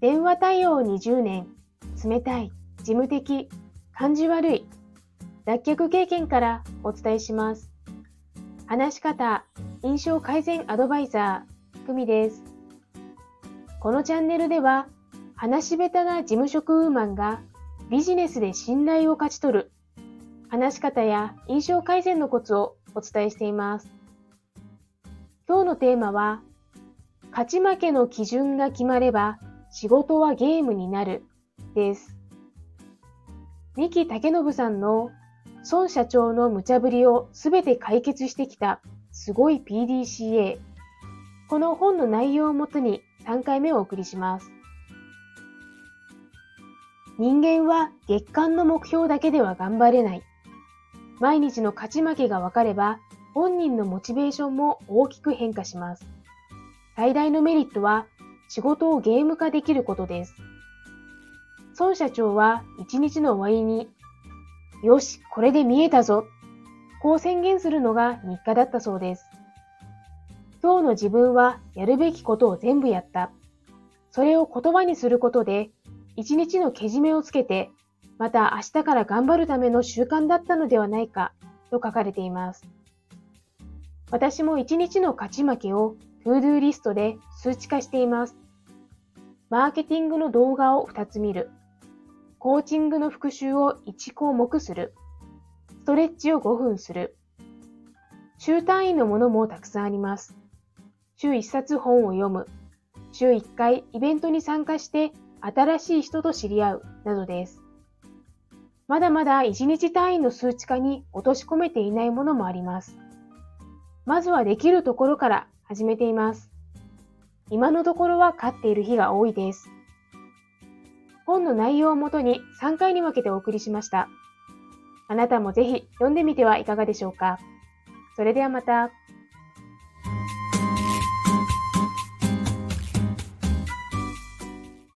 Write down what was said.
電話対応20年、冷たい、事務的、感じ悪い、脱却経験からお伝えします。話し方、印象改善アドバイザー、久美です。このチャンネルでは、話し下手な事務職ウーマンがビジネスで信頼を勝ち取る、話し方や印象改善のコツをお伝えしています。今日のテーマは、勝ち負けの基準が決まれば仕事はゲームになるです。三木武信さんの孫社長の無茶ぶりをすべて解決してきたすごい PDCA。この本の内容をもとに3回目をお送りします。人間は月間の目標だけでは頑張れない。毎日の勝ち負けが分かれば本人のモチベーションも大きく変化します。最大のメリットは仕事をゲーム化できることです。孫社長は一日の終わりに、よし、これで見えたぞ、こう宣言するのが日課だったそうです。今日の自分はやるべきことを全部やった。それを言葉にすることで、一日のけじめをつけて、また明日から頑張るための習慣だったのではないか、と書かれています。私も一日の勝ち負けを to do リストで数値化しています。マーケティングの動画を2つ見る。コーチングの復習を1項目する。ストレッチを5分する。週単位のものもたくさんあります。週1冊本を読む。週1回イベントに参加して新しい人と知り合うなどです。まだまだ1日単位の数値化に落とし込めていないものもあります。まずはできるところから始めています。今のところは飼っている日が多いです。本の内容をもとに3回に分けてお送りしました。あなたもぜひ読んでみてはいかがでしょうか。それではまた。